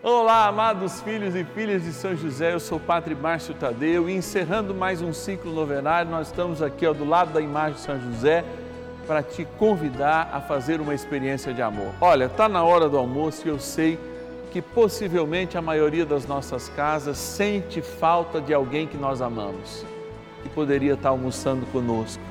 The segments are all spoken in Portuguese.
Olá, amados filhos e filhas de São José, eu sou o Padre Márcio Tadeu e encerrando mais um ciclo novenário, nós estamos aqui ó, do lado da imagem de São José para te convidar a fazer uma experiência de amor. Olha, está na hora do almoço e eu sei que possivelmente a maioria das nossas casas sente falta de alguém que nós amamos, que poderia estar almoçando conosco,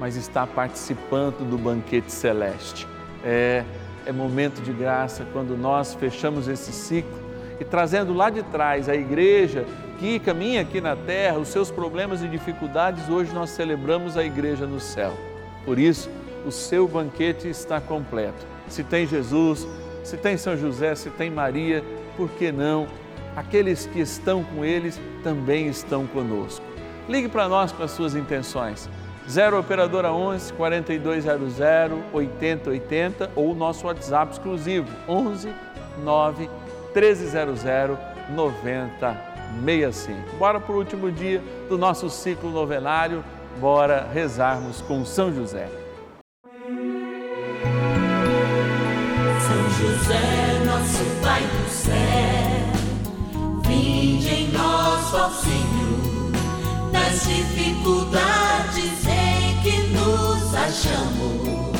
mas está participando do banquete celeste. É, é momento de graça quando nós fechamos esse ciclo e trazendo lá de trás a igreja que caminha aqui na terra, os seus problemas e dificuldades, hoje nós celebramos a igreja no céu. Por isso, o seu banquete está completo. Se tem Jesus, se tem São José, se tem Maria, por que não? Aqueles que estão com eles também estão conosco. Ligue para nós com as suas intenções. 0 Operadora 11 4200 8080 ou o nosso WhatsApp exclusivo 11 9 1300 9065. Bora para o último dia do nosso ciclo novenário, bora rezarmos com São José. São José, nosso Pai do céu, vinde em ó Senhor, nas dificuldades nos achamos.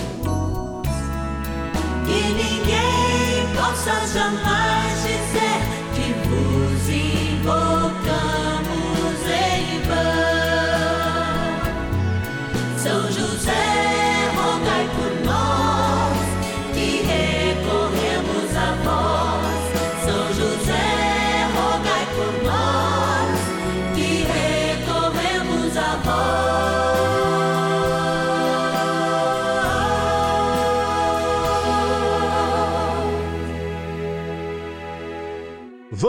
Que ninguém possa jamais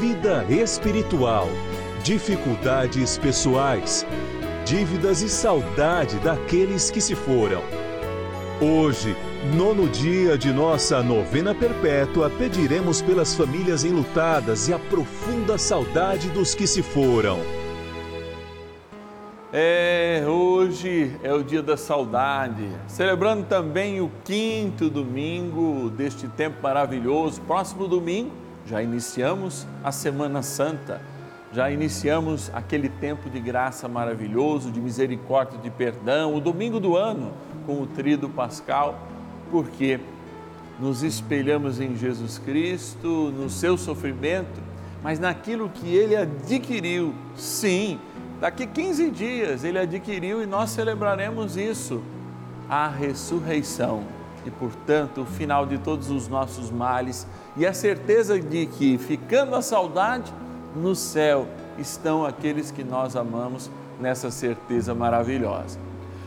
vida espiritual, dificuldades pessoais, dívidas e saudade daqueles que se foram. Hoje, nono dia de nossa novena perpétua, pediremos pelas famílias enlutadas e a profunda saudade dos que se foram. É, hoje é o dia da saudade, celebrando também o quinto domingo deste tempo maravilhoso. Próximo domingo já iniciamos a Semana Santa, já iniciamos aquele tempo de graça maravilhoso, de misericórdia, de perdão, o domingo do ano com o trido pascal, porque nos espelhamos em Jesus Cristo, no seu sofrimento, mas naquilo que ele adquiriu, sim, Daqui 15 dias ele adquiriu e nós celebraremos isso, a ressurreição e, portanto, o final de todos os nossos males e a certeza de que, ficando a saudade, no céu estão aqueles que nós amamos nessa certeza maravilhosa.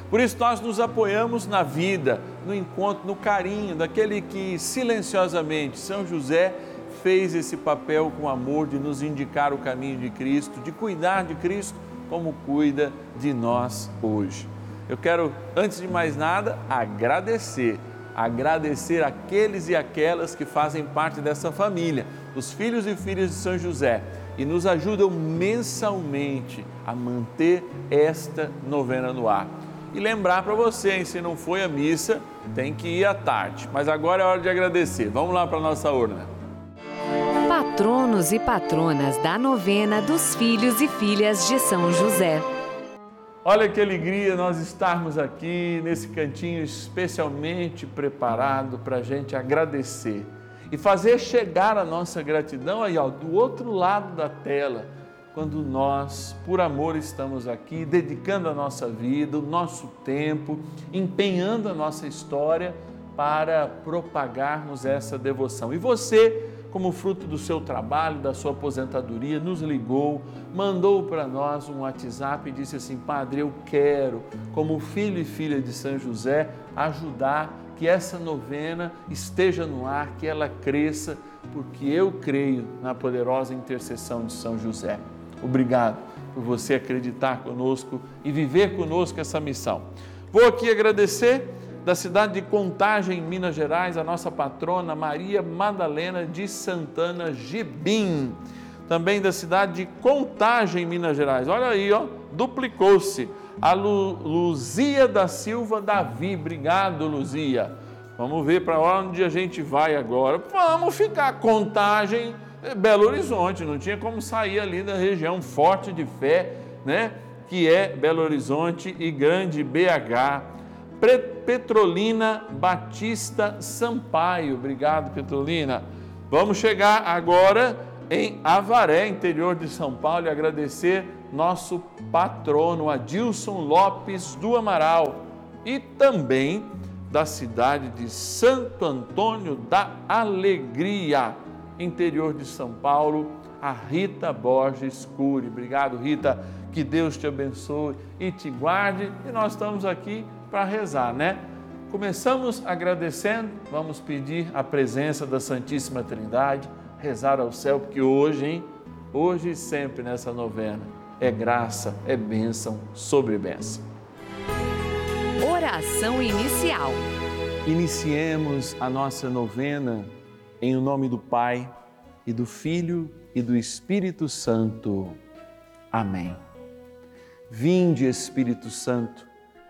Por isso, nós nos apoiamos na vida, no encontro, no carinho daquele que silenciosamente, São José, fez esse papel com amor de nos indicar o caminho de Cristo, de cuidar de Cristo como cuida de nós hoje. Eu quero, antes de mais nada, agradecer, agradecer aqueles e aquelas que fazem parte dessa família, os filhos e filhas de São José, e nos ajudam mensalmente a manter esta novena no ar. E lembrar para você, hein, se não foi a missa, tem que ir à tarde. Mas agora é hora de agradecer. Vamos lá para a nossa urna. Patronos e patronas da novena dos filhos e filhas de São José. Olha que alegria nós estarmos aqui nesse cantinho especialmente preparado para a gente agradecer e fazer chegar a nossa gratidão aí ó, do outro lado da tela, quando nós, por amor, estamos aqui dedicando a nossa vida, o nosso tempo, empenhando a nossa história para propagarmos essa devoção. E você, como fruto do seu trabalho, da sua aposentadoria, nos ligou, mandou para nós um WhatsApp e disse assim: Padre, eu quero, como filho e filha de São José, ajudar que essa novena esteja no ar, que ela cresça, porque eu creio na poderosa intercessão de São José. Obrigado por você acreditar conosco e viver conosco essa missão. Vou aqui agradecer da cidade de Contagem, em Minas Gerais, a nossa patrona Maria Madalena de Santana Gibim. Também da cidade de Contagem, em Minas Gerais. Olha aí, ó, duplicou-se. A Lu, Luzia da Silva Davi. Obrigado, Luzia. Vamos ver para onde a gente vai agora. Vamos ficar Contagem, Belo Horizonte. Não tinha como sair ali da região forte de fé, né? Que é Belo Horizonte e Grande BH. Petrolina Batista Sampaio. Obrigado, Petrolina. Vamos chegar agora em Avaré, interior de São Paulo, e agradecer nosso patrono Adilson Lopes do Amaral e também da cidade de Santo Antônio da Alegria, interior de São Paulo, a Rita Borges Cury. Obrigado, Rita. Que Deus te abençoe e te guarde. E nós estamos aqui para rezar, né? Começamos agradecendo, vamos pedir a presença da Santíssima Trindade, rezar ao céu, porque hoje, hein? Hoje e sempre nessa novena é graça, é bênção sobre bênção. Oração inicial. Iniciemos a nossa novena em o nome do Pai e do Filho e do Espírito Santo. Amém. Vinde, Espírito Santo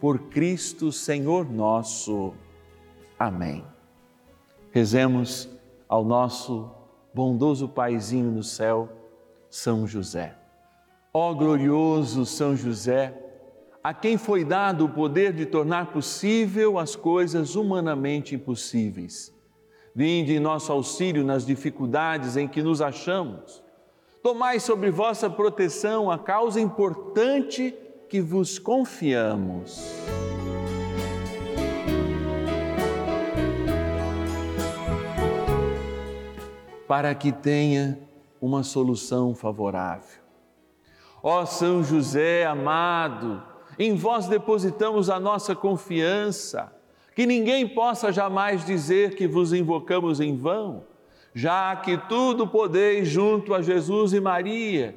por Cristo Senhor nosso. Amém. Rezemos ao nosso bondoso Paizinho no céu, São José. Ó glorioso São José, a quem foi dado o poder de tornar possível as coisas humanamente impossíveis. Vinde em nosso auxílio nas dificuldades em que nos achamos. Tomai sobre vossa proteção a causa importante que vos confiamos. Para que tenha uma solução favorável. Ó São José amado, em vós depositamos a nossa confiança, que ninguém possa jamais dizer que vos invocamos em vão, já que tudo podeis junto a Jesus e Maria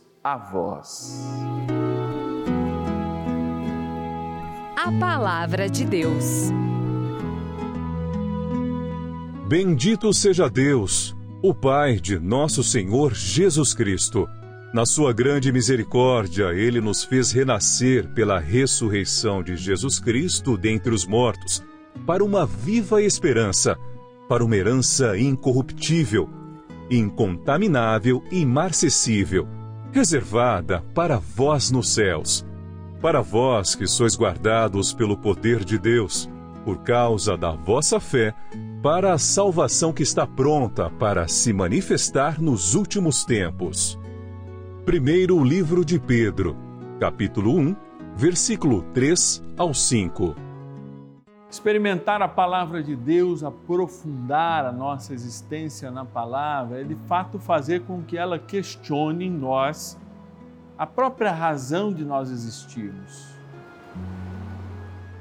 a vós. A Palavra de Deus. Bendito seja Deus, o Pai de nosso Senhor Jesus Cristo. Na sua grande misericórdia, ele nos fez renascer pela ressurreição de Jesus Cristo dentre os mortos, para uma viva esperança, para uma herança incorruptível, incontaminável e imarcessível reservada para vós nos céus, para vós que sois guardados pelo poder de Deus, por causa da vossa fé, para a salvação que está pronta para se manifestar nos últimos tempos. Primeiro livro de Pedro, capítulo 1, versículo 3 ao 5 experimentar a palavra de Deus, aprofundar a nossa existência na palavra, é de fato fazer com que ela questione em nós a própria razão de nós existirmos.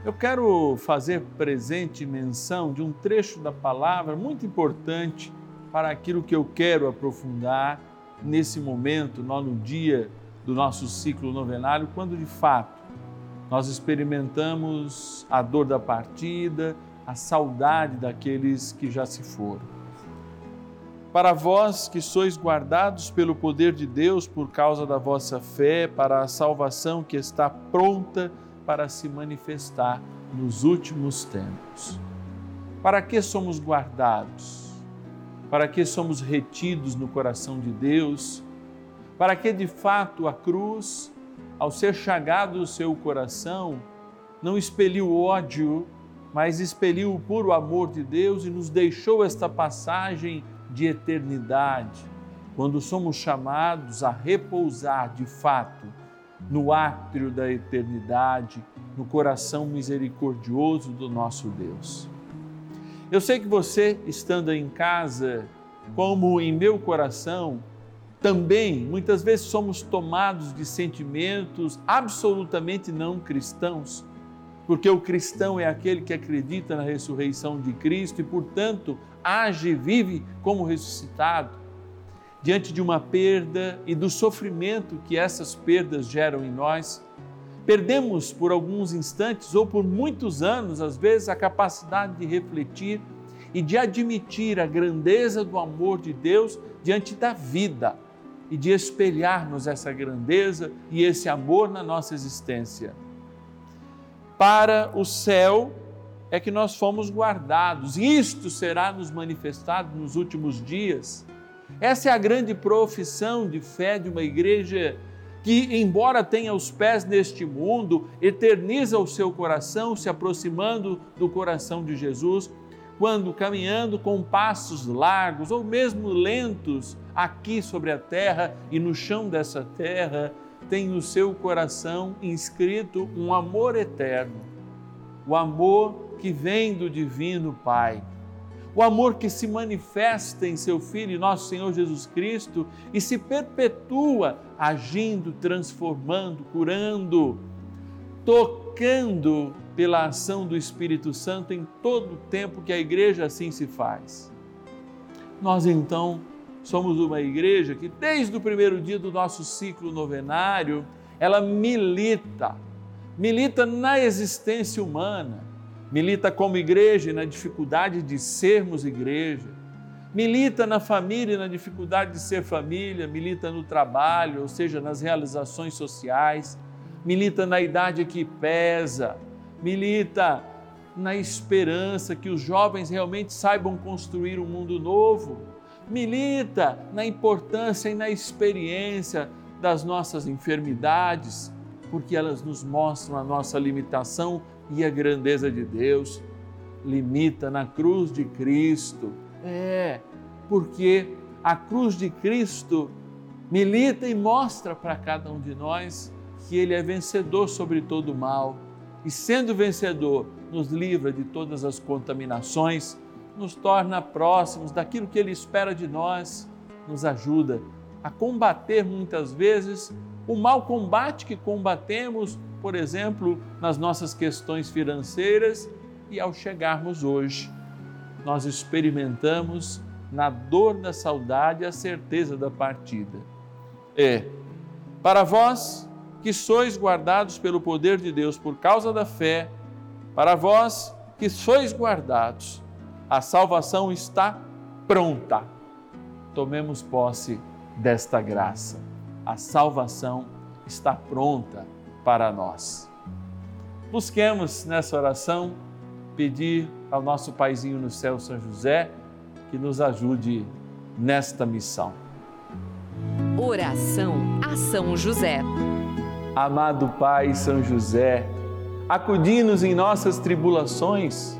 Eu quero fazer presente menção de um trecho da palavra muito importante para aquilo que eu quero aprofundar nesse momento, no dia do nosso ciclo novenário, quando de fato nós experimentamos a dor da partida, a saudade daqueles que já se foram. Para vós que sois guardados pelo poder de Deus por causa da vossa fé, para a salvação que está pronta para se manifestar nos últimos tempos. Para que somos guardados? Para que somos retidos no coração de Deus? Para que de fato a cruz, ao ser chagado o seu coração, não expeliu ódio, mas expeliu o puro amor de Deus e nos deixou esta passagem de eternidade, quando somos chamados a repousar de fato no átrio da eternidade, no coração misericordioso do nosso Deus. Eu sei que você, estando em casa, como em meu coração, também muitas vezes somos tomados de sentimentos absolutamente não cristãos porque o cristão é aquele que acredita na ressurreição de Cristo e, portanto, age e vive como ressuscitado. Diante de uma perda e do sofrimento que essas perdas geram em nós, perdemos por alguns instantes ou por muitos anos, às vezes, a capacidade de refletir e de admitir a grandeza do amor de Deus diante da vida e de espelharmos essa grandeza e esse amor na nossa existência para o céu é que nós fomos guardados. Isto será nos manifestado nos últimos dias. Essa é a grande profissão de fé de uma igreja que, embora tenha os pés neste mundo, eterniza o seu coração, se aproximando do coração de Jesus, quando caminhando com passos largos ou mesmo lentos aqui sobre a terra e no chão dessa terra, tem no seu coração inscrito um amor eterno, o amor que vem do Divino Pai, o amor que se manifesta em seu Filho, nosso Senhor Jesus Cristo, e se perpetua agindo, transformando, curando, tocando pela ação do Espírito Santo em todo o tempo que a igreja assim se faz. Nós então somos uma igreja que, desde o primeiro dia do nosso ciclo novenário, ela milita, milita na existência humana, milita como igreja na dificuldade de sermos igreja, milita na família na dificuldade de ser família, milita no trabalho, ou seja, nas realizações sociais, milita na idade que pesa, milita na esperança que os jovens realmente saibam construir um mundo novo milita na importância e na experiência das nossas enfermidades, porque elas nos mostram a nossa limitação e a grandeza de Deus. Limita na cruz de Cristo. É, porque a cruz de Cristo milita e mostra para cada um de nós que Ele é vencedor sobre todo o mal. E sendo vencedor, nos livra de todas as contaminações nos torna próximos daquilo que Ele espera de nós, nos ajuda a combater muitas vezes o mau combate que combatemos, por exemplo, nas nossas questões financeiras e ao chegarmos hoje, nós experimentamos na dor da saudade a certeza da partida. É, para vós que sois guardados pelo poder de Deus por causa da fé, para vós que sois guardados, a salvação está pronta. Tomemos posse desta graça. A salvação está pronta para nós. Busquemos nessa oração pedir ao nosso Paizinho no céu, São José, que nos ajude nesta missão. Oração a São José. Amado Pai São José, acudi-nos em nossas tribulações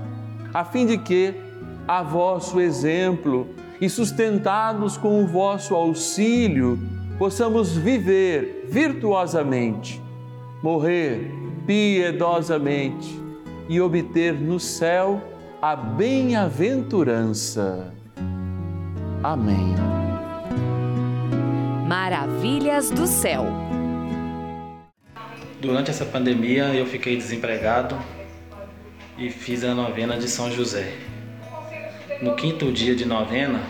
a fim de que, a vosso exemplo e sustentados com o vosso auxílio, possamos viver virtuosamente, morrer piedosamente e obter no céu a bem-aventurança. Amém. Maravilhas do céu. Durante essa pandemia eu fiquei desempregado e fiz a novena de São José. No quinto dia de novena,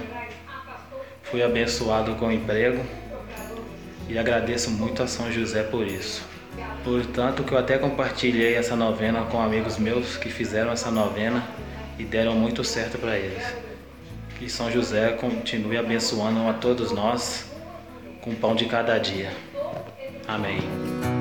fui abençoado com emprego e agradeço muito a São José por isso. Portanto, que eu até compartilhei essa novena com amigos meus que fizeram essa novena e deram muito certo para eles. Que São José continue abençoando a todos nós com o pão de cada dia. Amém.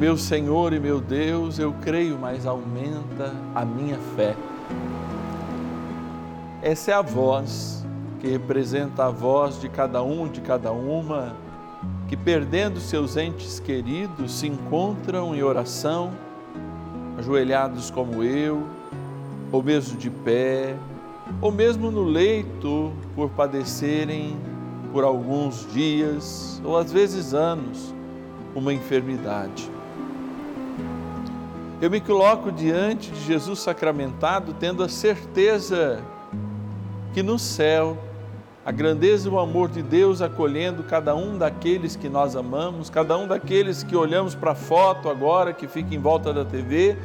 Meu Senhor e meu Deus, eu creio, mas aumenta a minha fé. Essa é a voz que representa a voz de cada um, de cada uma, que perdendo seus entes queridos se encontram em oração, ajoelhados como eu, ou mesmo de pé, ou mesmo no leito por padecerem por alguns dias ou às vezes anos uma enfermidade. Eu me coloco diante de Jesus sacramentado, tendo a certeza que no céu a grandeza e o amor de Deus acolhendo cada um daqueles que nós amamos, cada um daqueles que olhamos para a foto agora que fica em volta da TV,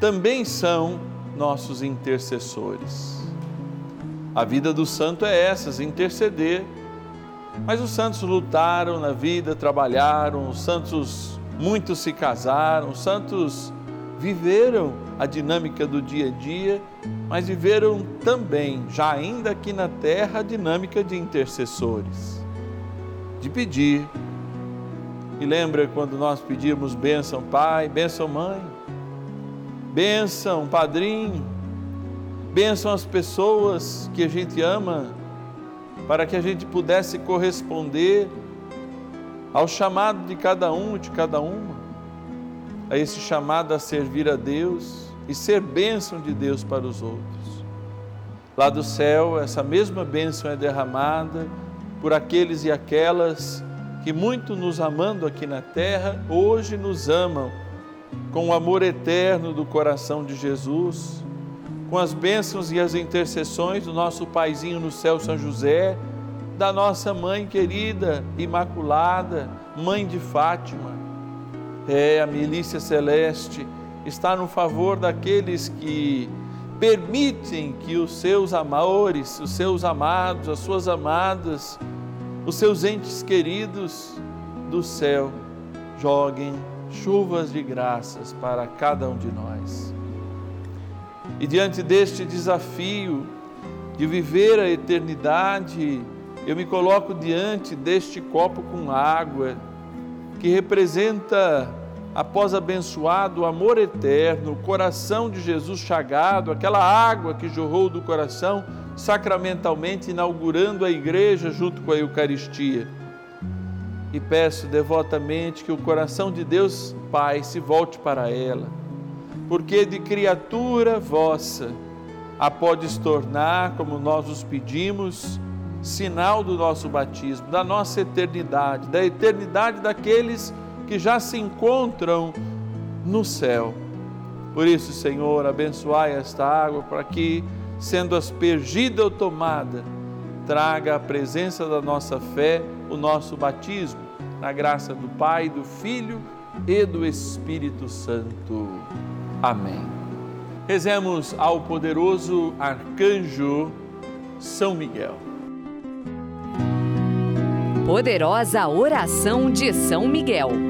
também são nossos intercessores. A vida do santo é essa, interceder. Mas os santos lutaram na vida, trabalharam, os santos muitos se casaram, os santos viveram a dinâmica do dia a dia, mas viveram também, já ainda aqui na terra, a dinâmica de intercessores, de pedir. E lembra quando nós pedíamos bênção pai, bênção mãe, bênção padrinho, bênção as pessoas que a gente ama, para que a gente pudesse corresponder ao chamado de cada um, de cada uma a esse chamado a servir a Deus e ser bênção de Deus para os outros. Lá do céu, essa mesma bênção é derramada por aqueles e aquelas que, muito nos amando aqui na terra, hoje nos amam com o amor eterno do coração de Jesus, com as bênçãos e as intercessões do nosso Paizinho no céu, São José, da nossa mãe querida, imaculada, mãe de Fátima é, a milícia celeste está no favor daqueles que permitem que os seus amores, os seus amados, as suas amadas, os seus entes queridos do céu joguem chuvas de graças para cada um de nós. E diante deste desafio de viver a eternidade, eu me coloco diante deste copo com água que representa, após abençoado, o amor eterno, o coração de Jesus chagado, aquela água que jorrou do coração, sacramentalmente inaugurando a igreja junto com a Eucaristia. E peço devotamente que o coração de Deus Pai se volte para ela, porque de criatura vossa a podes tornar, como nós os pedimos, sinal do nosso batismo, da nossa eternidade, da eternidade daqueles que já se encontram no céu. Por isso, Senhor, abençoai esta água para que, sendo aspergida ou tomada, traga a presença da nossa fé, o nosso batismo, na graça do Pai, do Filho e do Espírito Santo. Amém. Rezemos ao poderoso arcanjo São Miguel. Poderosa oração de São Miguel.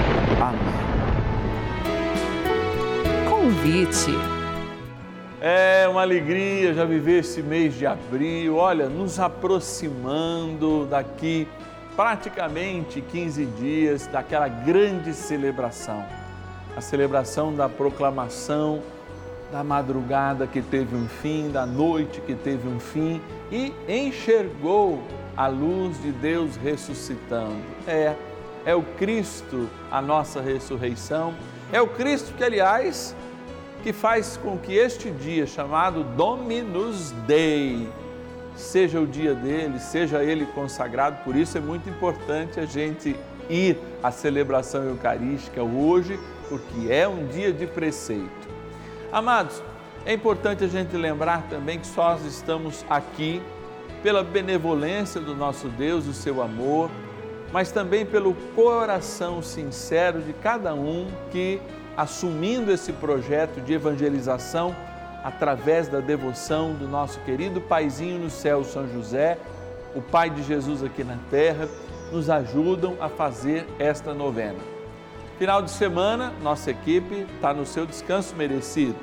Amém. Convite. É uma alegria já viver esse mês de abril, olha, nos aproximando daqui praticamente 15 dias daquela grande celebração, a celebração da proclamação da madrugada que teve um fim, da noite que teve um fim e enxergou a luz de Deus ressuscitando. É, é o Cristo a nossa ressurreição, é o Cristo que, aliás, que faz com que este dia chamado Dominus Dei seja o dia dele, seja ele consagrado. Por isso é muito importante a gente ir à celebração eucarística hoje, porque é um dia de preceito. Amados, é importante a gente lembrar também que nós estamos aqui pela benevolência do nosso Deus, o seu amor, mas também pelo coração sincero de cada um que assumindo esse projeto de evangelização através da devoção do nosso querido paizinho no céu, São José, o Pai de Jesus aqui na terra, nos ajudam a fazer esta novena. Final de semana, nossa equipe está no seu descanso merecido.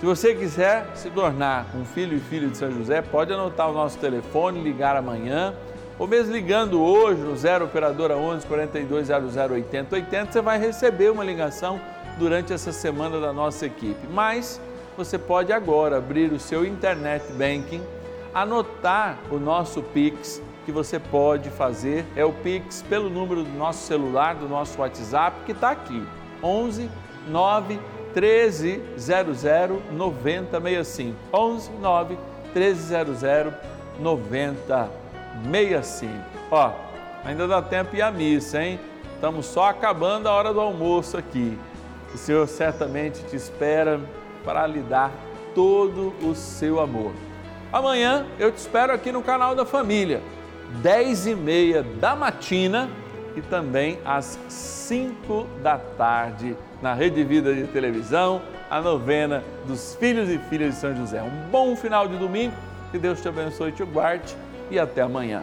Se você quiser se tornar um filho e filha de São José, pode anotar o nosso telefone, ligar amanhã, ou mesmo ligando hoje no 0 operadora 11 42 00 80 80, você vai receber uma ligação durante essa semana da nossa equipe. Mas você pode agora abrir o seu internet banking, anotar o nosso Pix que você pode fazer é o Pix pelo número do nosso celular, do nosso WhatsApp, que está aqui, 11 9 13 00 9065. 11 9 13 00 9065. Ó, ainda dá tempo ir à missa, hein? Estamos só acabando a hora do almoço aqui. O Senhor certamente te espera para lhe dar todo o seu amor. Amanhã eu te espero aqui no canal da Família, 10 e meia da matina e também às 5 da tarde na Rede Vida de Televisão, a novena dos Filhos e Filhas de São José. Um bom final de domingo, que Deus te abençoe e te guarde e até amanhã.